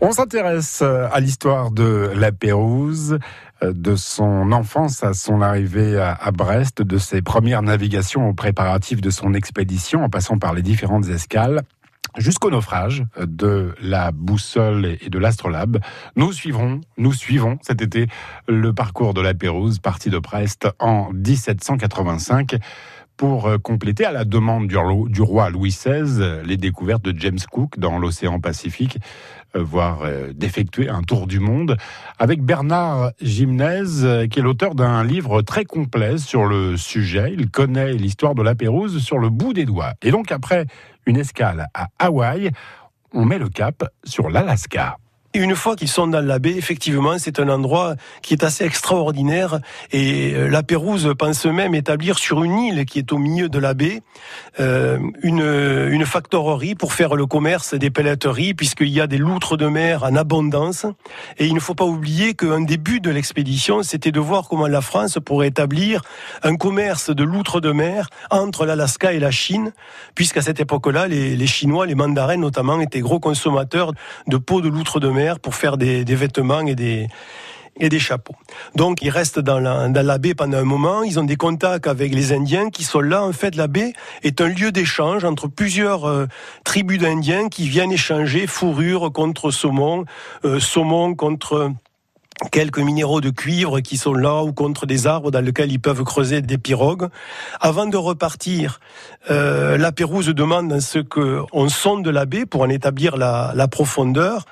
On s'intéresse à l'histoire de la Pérouse, de son enfance à son arrivée à Brest, de ses premières navigations aux préparatifs de son expédition, en passant par les différentes escales jusqu'au naufrage de la boussole et de l'astrolabe. Nous suivrons, nous suivons cet été le parcours de la Pérouse, parti de Brest en 1785 pour compléter à la demande du roi Louis XVI les découvertes de James Cook dans l'océan Pacifique, euh, voire euh, d'effectuer un tour du monde, avec Bernard Gimnez, qui est l'auteur d'un livre très complet sur le sujet. Il connaît l'histoire de la Pérouse sur le bout des doigts. Et donc après une escale à Hawaï, on met le cap sur l'Alaska une fois qu'ils sont dans la baie, effectivement, c'est un endroit qui est assez extraordinaire. Et euh, la Pérouse pense même établir sur une île qui est au milieu de la baie euh, une, une factorerie pour faire le commerce des pelleteries, puisqu'il y a des loutres de mer en abondance. Et il ne faut pas oublier qu'un début de l'expédition, c'était de voir comment la France pourrait établir un commerce de loutres de mer entre l'Alaska et la Chine, puisqu'à cette époque-là, les, les Chinois, les mandarins notamment, étaient gros consommateurs de peaux de loutres de mer pour faire des, vêtements et des, et des chapeaux. Donc ils restent dans la, dans la baie pendant un moment, ils ont des contacts avec les Indiens qui sont là. En fait, la baie est un lieu d'échange entre plusieurs euh, tribus d'Indiens qui viennent échanger fourrure contre saumon, euh, saumon contre quelques minéraux de cuivre qui sont là ou contre des arbres dans lesquels ils peuvent creuser des pirogues. Avant de repartir, euh, la Pérouse demande ce que on sonde la baie pour en établir la, profondeur.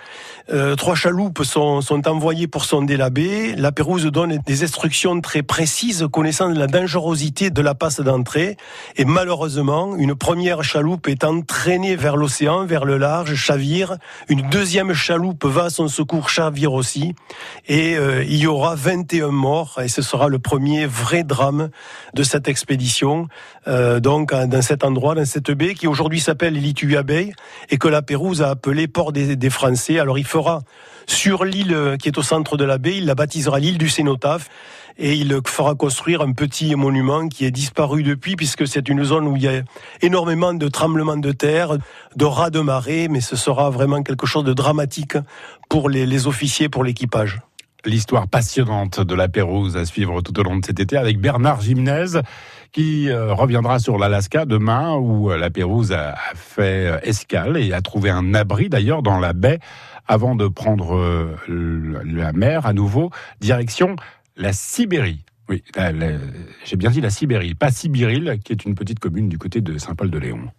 Euh, trois chaloupes sont, envoyées pour sonder la baie. La Pérouse donne des instructions très précises connaissant la dangerosité de la passe d'entrée. Et malheureusement, une première chaloupe est entraînée vers l'océan, vers le large, chavire. Une deuxième chaloupe va à son secours, chavire aussi. Et euh, il y aura 21 morts et ce sera le premier vrai drame de cette expédition. Euh, donc dans cet endroit, dans cette baie qui aujourd'hui s'appelle Litua Bay et que la Pérouse a appelé port des, Français. Alors il fera sur l'île qui est au centre de la baie, il la baptisera l'île du Cénotaphe et il fera construire un petit monument qui est disparu depuis puisque c'est une zone où il y a énormément de tremblements de terre, de rats de marée, mais ce sera vraiment quelque chose de dramatique pour les, les officiers, pour l'équipage l'histoire passionnante de la Pérouse à suivre tout au long de cet été avec Bernard Gimnez qui euh, reviendra sur l'Alaska demain où euh, la Pérouse a, fait euh, escale et a trouvé un abri d'ailleurs dans la baie avant de prendre la mer à nouveau direction la Sibérie. Oui, j'ai bien dit la Sibérie, pas Sibiril, qui est une petite commune du côté de Saint-Paul-de-Léon.